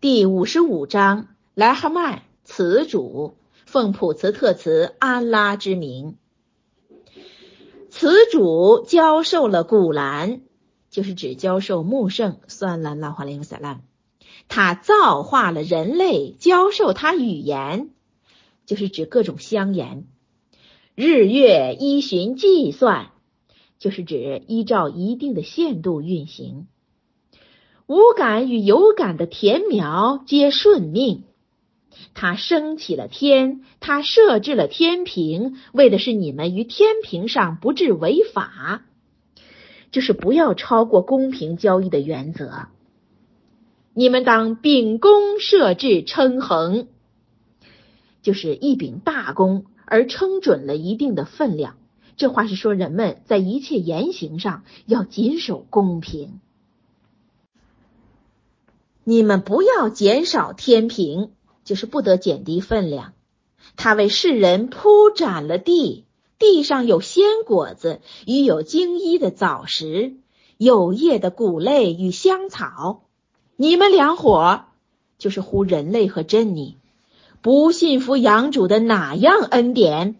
第五十五章莱哈曼词主，奉普茨特词安拉之名。词主教授了古兰，就是指教授穆圣算兰拉华林萨兰。他造化了人类，教授他语言，就是指各种香言。日月依循计算，就是指依照一定的限度运行。无感与有感的田苗皆顺命，他升起了天，他设置了天平，为的是你们于天平上不致违法，就是不要超过公平交易的原则。你们当秉公设置称衡，就是一秉大功而称准了一定的分量。这话是说，人们在一切言行上要谨守公平。你们不要减少天平，就是不得减低分量。他为世人铺展了地，地上有鲜果子与有精衣的枣实，有叶的谷类与香草。你们两伙就是呼人类和珍妮，不信服养主的哪样恩典？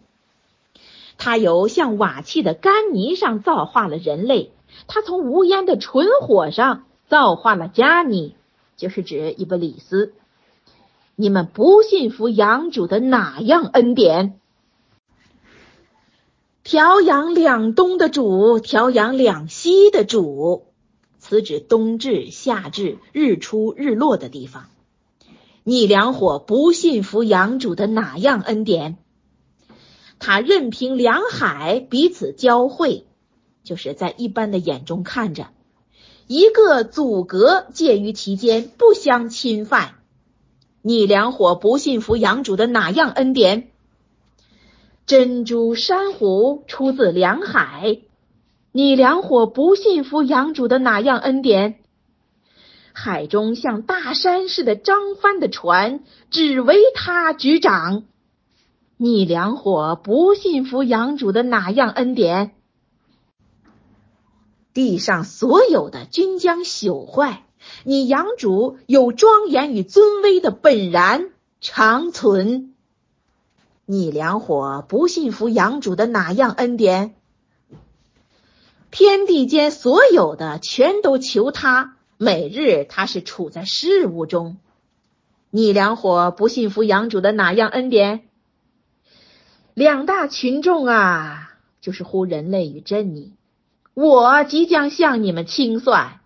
他由像瓦器的干泥上造化了人类，他从无烟的纯火上造化了加尼。就是指伊布里斯，你们不信服养主的哪样恩典？调养两东的主，调养两西的主，此指冬至、夏至、日出、日落的地方。你两伙不信服养主的哪样恩典？他任凭两海彼此交汇，就是在一般的眼中看着。一个阻隔介于其间，不相侵犯。你两伙不信服养主的哪样恩典？珍珠珊瑚出自两海，你两伙不信服养主的哪样恩典？海中像大山似的张帆的船，只为他执掌。你两伙不信服养主的哪样恩典？地上所有的均将朽坏，你养主有庄严与尊威的本然长存。你两伙不信服养主的哪样恩典？天地间所有的全都求他，每日他是处在事物中。你两伙不信服养主的哪样恩典？两大群众啊，就是呼人类与真理。我即将向你们清算，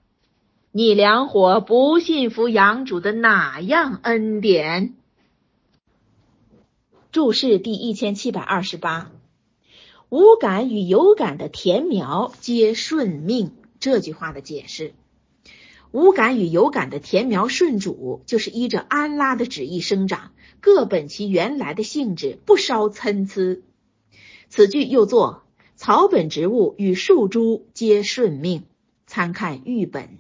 你两伙不信服养主的哪样恩典？注释第一千七百二十八，无感与有感的田苗皆顺命。这句话的解释：无感与有感的田苗顺主，就是依着安拉的旨意生长，各本其原来的性质，不稍参差。此句又作。草本植物与树株皆顺命，参看玉本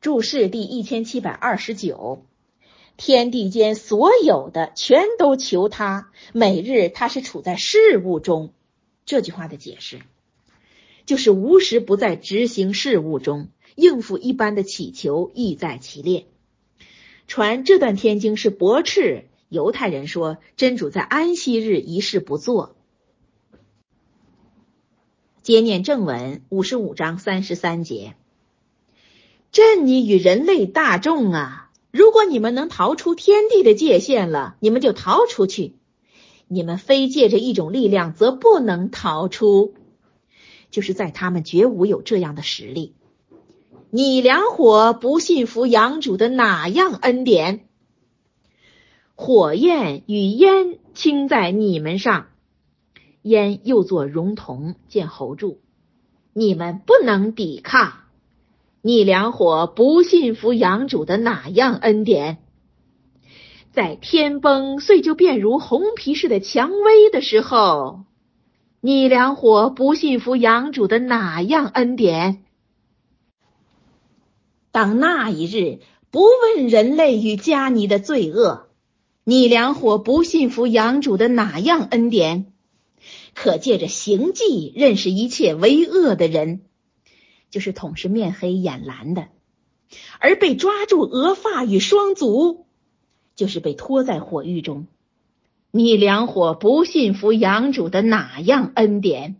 注释第一千七百二十九。天地间所有的全都求他，每日他是处在事物中。这句话的解释就是无时不在执行事务中，应付一般的祈求亦在其列。传这段天经是驳斥犹太人说真主在安息日一事不做。接念正文五十五章三十三节，朕你与人类大众啊，如果你们能逃出天地的界限了，你们就逃出去；你们非借着一种力量，则不能逃出。就是在他们绝无有这样的实力。你两伙不信服养主的哪样恩典？火焰与烟倾在你们上。焉又作荣同见侯柱，你们不能抵抗，你两伙不信服养主的哪样恩典？在天崩碎就变如红皮似的蔷薇的时候，你两伙不信服养主的哪样恩典？当那一日不问人类与加尼的罪恶，你两伙不信服养主的哪样恩典？可借着行迹认识一切为恶的人，就是统是面黑眼蓝的。而被抓住额发与双足，就是被拖在火狱中。你两伙不信服养主的哪样恩典？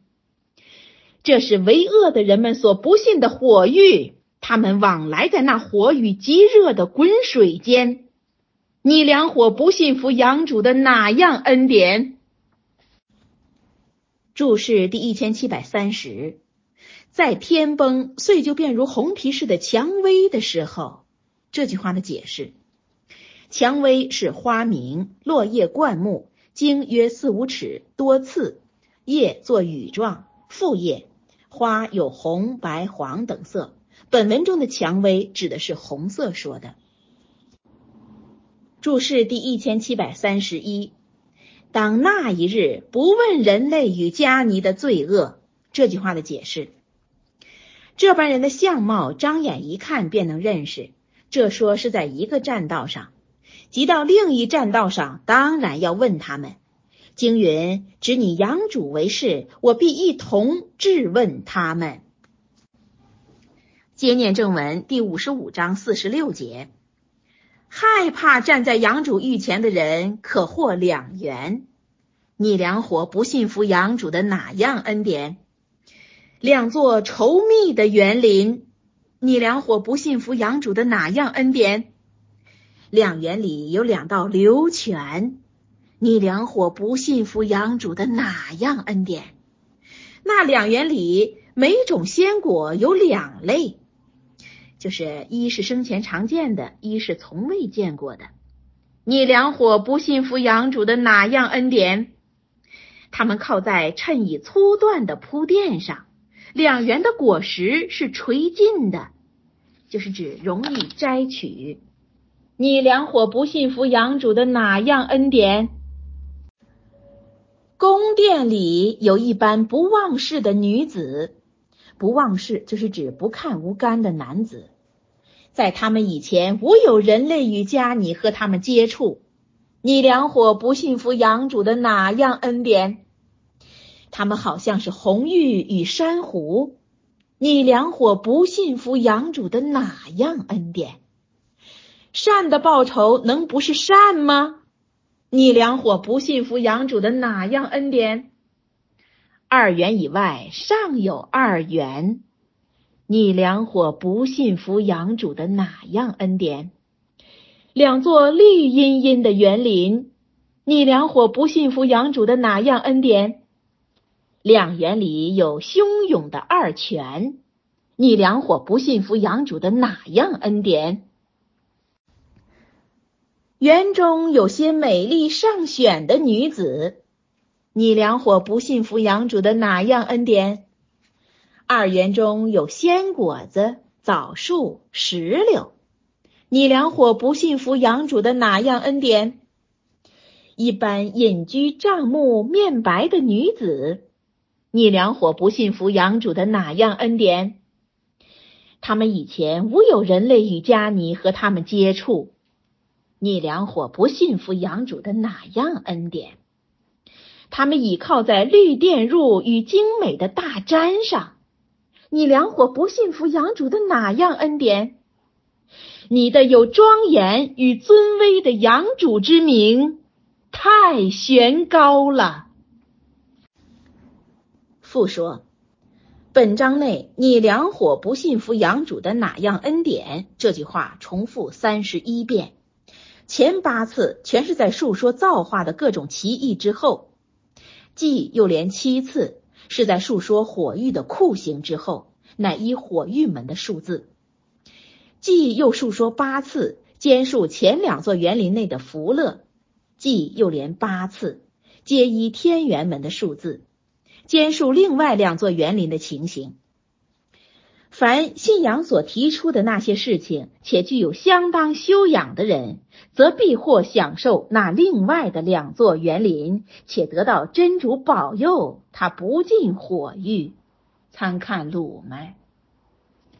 这是为恶的人们所不信的火狱，他们往来在那火与极热的滚水间。你两伙不信服养主的哪样恩典？注释第一千七百三十，在天崩碎就变如红皮似的蔷薇的时候，这句话的解释：蔷薇是花名，落叶灌木，茎约四五尺，多刺，叶作羽状，复叶，花有红、白、黄等色。本文中的蔷薇指的是红色说的。注释第一千七百三十一，当那一日不问人类与迦尼的罪恶，这句话的解释：这般人的相貌，张眼一看便能认识。这说是在一个栈道上，即到另一栈道上，当然要问他们。经云：指你养主为是，我必一同质问他们。接念正文第五十五章四十六节。害怕站在养主御前的人可获两元。你两伙不信服养主的哪样恩典？两座稠密的园林。你两伙不信服养主的哪样恩典？两园里有两道流泉。你两伙不信服养主的哪样恩典？那两园里每种鲜果有两类。就是一是生前常见的，一是从未见过的。你两伙不信服养主的哪样恩典？他们靠在衬以粗断的铺垫上，两园的果实是垂尽的，就是指容易摘取。你两伙不信服养主的哪样恩典？宫殿里有一般不忘事的女子。不忘事就是指不看无干的男子，在他们以前无有人类与家你和他们接触。你两伙不信服养主的哪样恩典？他们好像是红玉与珊瑚。你两伙不信服养主的哪样恩典？善的报酬能不是善吗？你两伙不信服养主的哪样恩典？二元以外尚有二元，你两伙不信服养主的哪样恩典？两座绿茵茵的园林，你两伙不信服养主的哪样恩典？两园里有汹涌的二泉，你两伙不信服养主的哪样恩典？园中有些美丽上选的女子。你两伙不信服养主的哪样恩典？二园中有鲜果子、枣树、石榴。你两伙不信服养主的哪样恩典？一般隐居帐幕、面白的女子。你两伙不信服养主的哪样恩典？他们以前无有人类与迦尼和他们接触。你两伙不信服养主的哪样恩典？他们倚靠在绿电褥与精美的大毡上，你两伙不信服养主的哪样恩典？你的有庄严与尊威的养主之名太悬高了。复说，本章内你两伙不信服养主的哪样恩典？这句话重复三十一遍，前八次全是在述说造化的各种奇异之后。既又连七次是在述说火狱的酷刑之后，乃依火狱门的数字；既又述说八次，兼述前两座园林内的福乐；既又连八次，皆依天元门的数字，兼述另外两座园林的情形。凡信仰所提出的那些事情，且具有相当修养的人，则必获享受那另外的两座园林，且得到真主保佑，他不进火狱。参看鲁麦。